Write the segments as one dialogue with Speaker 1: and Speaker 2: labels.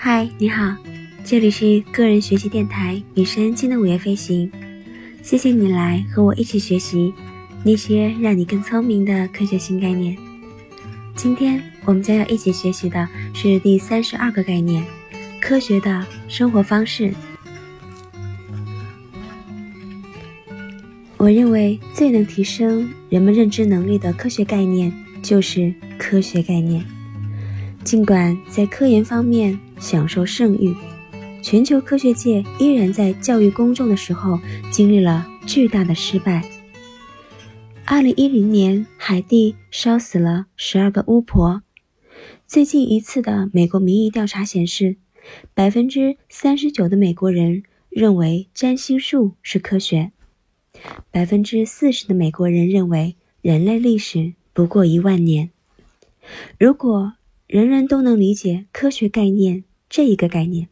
Speaker 1: 嗨，你好，这里是个人学习电台《女神技能午夜飞行》，谢谢你来和我一起学习那些让你更聪明的科学新概念。今天我们将要一起学习的是第三十二个概念——科学的生活方式。我认为最能提升人们认知能力的科学概念就是科学概念。尽管在科研方面享受盛誉，全球科学界依然在教育公众的时候经历了巨大的失败。二零一零年，海地烧死了十二个巫婆。最近一次的美国民意调查显示，百分之三十九的美国人认为占星术是科学。百分之四十的美国人认为人类历史不过一万年。如果人人都能理解科学概念这一个概念，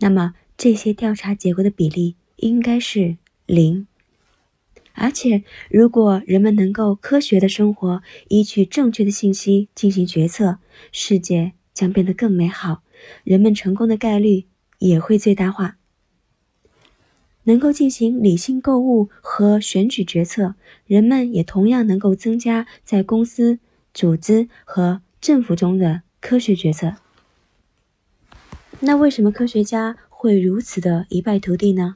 Speaker 1: 那么这些调查结果的比例应该是零。而且，如果人们能够科学的生活，依据正确的信息进行决策，世界将变得更美好，人们成功的概率也会最大化。能够进行理性购物和选举决策，人们也同样能够增加在公司、组织和政府中的科学决策。那为什么科学家会如此的一败涂地呢？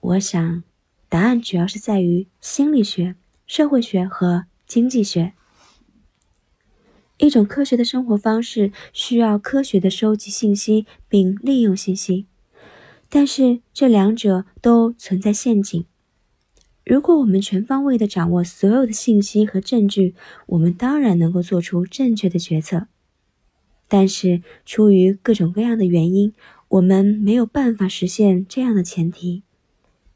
Speaker 1: 我想，答案主要是在于心理学、社会学和经济学。一种科学的生活方式需要科学的收集信息并利用信息。但是这两者都存在陷阱。如果我们全方位的掌握所有的信息和证据，我们当然能够做出正确的决策。但是出于各种各样的原因，我们没有办法实现这样的前提。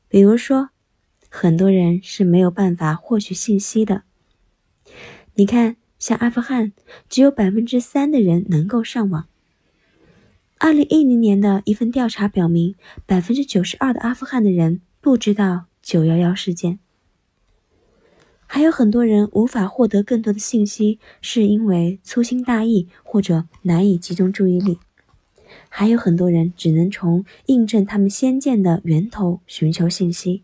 Speaker 1: 比如说，很多人是没有办法获取信息的。你看，像阿富汗，只有百分之三的人能够上网。二零一零年的一份调查表明，百分之九十二的阿富汗的人不知道九幺幺事件。还有很多人无法获得更多的信息，是因为粗心大意或者难以集中注意力。还有很多人只能从印证他们先见的源头寻求信息。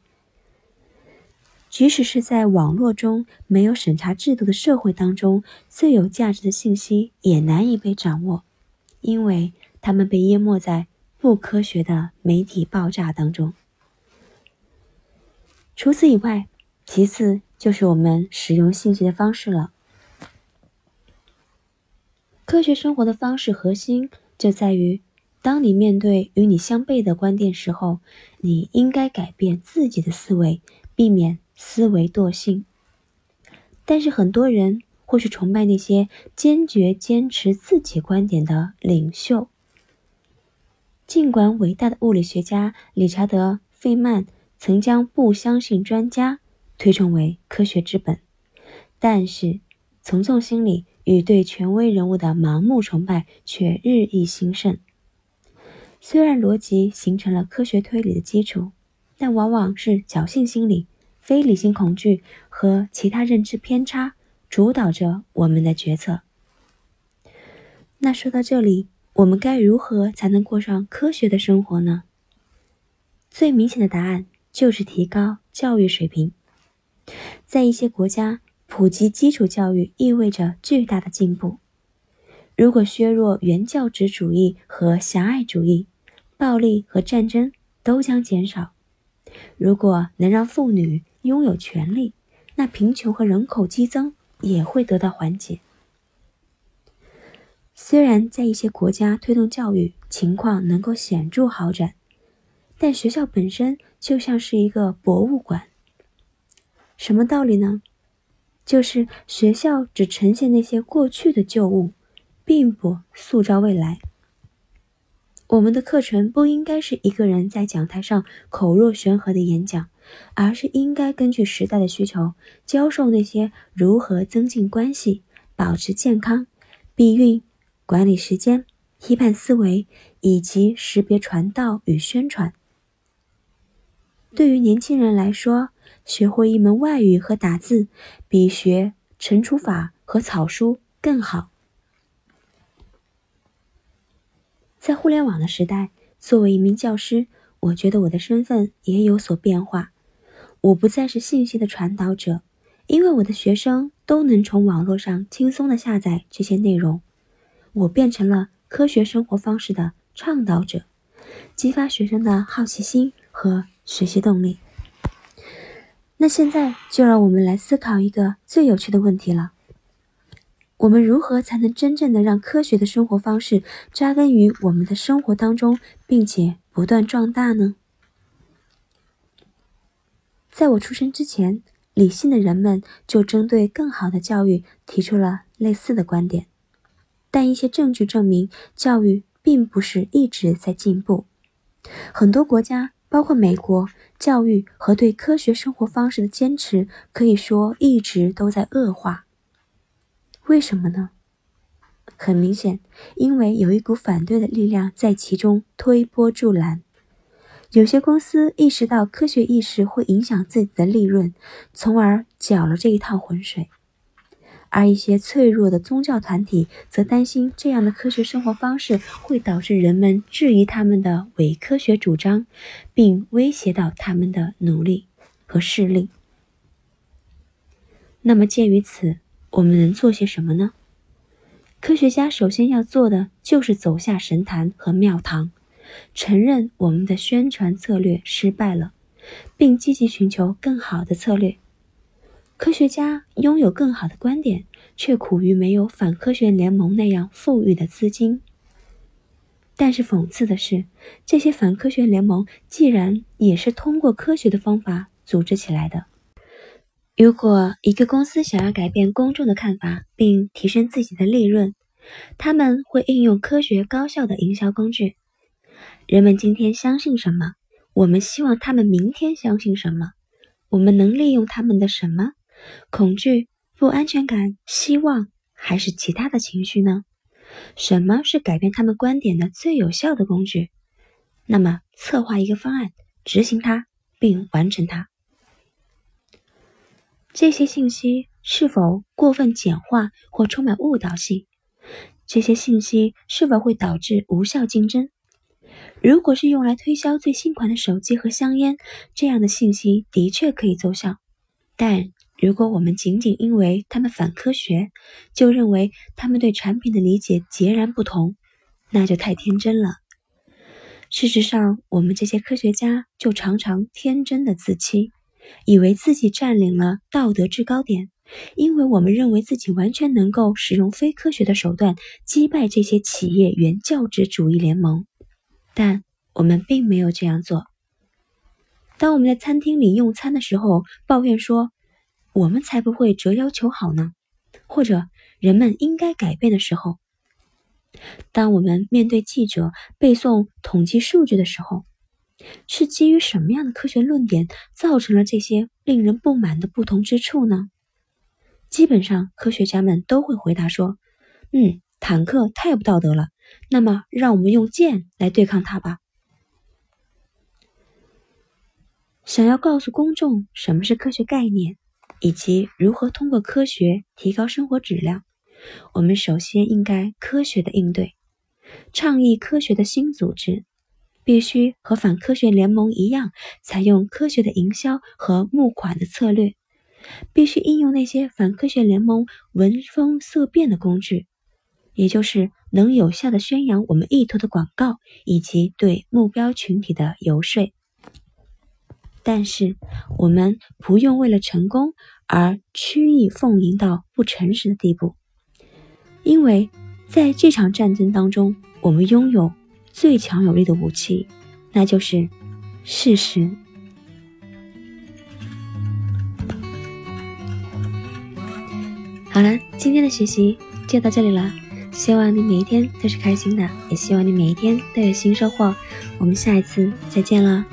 Speaker 1: 即使是在网络中没有审查制度的社会当中，最有价值的信息也难以被掌握，因为。他们被淹没在不科学的媒体爆炸当中。除此以外，其次就是我们使用信息的方式了。科学生活的方式核心就在于，当你面对与你相悖的观点时候，你应该改变自己的思维，避免思维惰性。但是很多人或是崇拜那些坚决坚持自己观点的领袖。尽管伟大的物理学家理查德·费曼曾将不相信专家推崇为科学之本，但是从众心理与对权威人物的盲目崇拜却日益兴盛。虽然逻辑形成了科学推理的基础，但往往是侥幸心理、非理性恐惧和其他认知偏差主导着我们的决策。那说到这里。我们该如何才能过上科学的生活呢？最明显的答案就是提高教育水平。在一些国家，普及基础教育意味着巨大的进步。如果削弱原教旨主义和狭隘主义，暴力和战争都将减少。如果能让妇女拥有权利，那贫穷和人口激增也会得到缓解。虽然在一些国家推动教育情况能够显著好转，但学校本身就像是一个博物馆。什么道理呢？就是学校只呈现那些过去的旧物，并不塑造未来。我们的课程不应该是一个人在讲台上口若悬河的演讲，而是应该根据时代的需求，教授那些如何增进关系、保持健康、避孕。管理时间、批判思维以及识别传道与宣传，对于年轻人来说，学会一门外语和打字，比学乘除法和草书更好。在互联网的时代，作为一名教师，我觉得我的身份也有所变化。我不再是信息的传导者，因为我的学生都能从网络上轻松的下载这些内容。我变成了科学生活方式的倡导者，激发学生的好奇心和学习动力。那现在就让我们来思考一个最有趣的问题了。我们如何才能真正的让科学的生活方式扎根于我们的生活当中，并且不断壮大呢？在我出生之前，理性的人们就针对更好的教育提出了类似的观点，但一些证据证明，教育并不是一直在进步。很多国家，包括美国，教育和对科学生活方式的坚持，可以说一直都在恶化。为什么呢？很明显，因为有一股反对的力量在其中推波助澜。有些公司意识到科学意识会影响自己的利润，从而搅了这一趟浑水；而一些脆弱的宗教团体则担心这样的科学生活方式会导致人们质疑他们的伪科学主张，并威胁到他们的努力和势力。那么，鉴于此，我们能做些什么呢？科学家首先要做的就是走下神坛和庙堂，承认我们的宣传策略失败了，并积极寻求更好的策略。科学家拥有更好的观点，却苦于没有反科学联盟那样富裕的资金。但是讽刺的是，这些反科学联盟既然也是通过科学的方法组织起来的。如果一个公司想要改变公众的看法，并提升自己的利润，他们会应用科学高效的营销工具。人们今天相信什么，我们希望他们明天相信什么。我们能利用他们的什么？恐惧、不安全感、希望，还是其他的情绪呢？什么是改变他们观点的最有效的工具？那么，策划一个方案，执行它，并完成它。这些信息是否过分简化或充满误导性？这些信息是否会导致无效竞争？如果是用来推销最新款的手机和香烟，这样的信息的确可以奏效。但如果我们仅仅因为他们反科学，就认为他们对产品的理解截然不同，那就太天真了。事实上，我们这些科学家就常常天真的自欺。以为自己占领了道德制高点，因为我们认为自己完全能够使用非科学的手段击败这些企业原教旨主义联盟，但我们并没有这样做。当我们在餐厅里用餐的时候，抱怨说“我们才不会折腰求好呢”，或者“人们应该改变”的时候；当我们面对记者背诵统计数据的时候。是基于什么样的科学论点造成了这些令人不满的不同之处呢？基本上，科学家们都会回答说：“嗯，坦克太不道德了。那么，让我们用剑来对抗它吧。”想要告诉公众什么是科学概念，以及如何通过科学提高生活质量，我们首先应该科学的应对，倡议科学的新组织。必须和反科学联盟一样，采用科学的营销和募款的策略。必须应用那些反科学联盟闻风色变的工具，也就是能有效的宣扬我们意图的广告以及对目标群体的游说。但是，我们不用为了成功而曲意奉迎到不诚实的地步，因为在这场战争当中，我们拥有。最强有力的武器，那就是事实。好了，今天的学习就到这里了。希望你每一天都是开心的，也希望你每一天都有新收获。我们下一次再见了。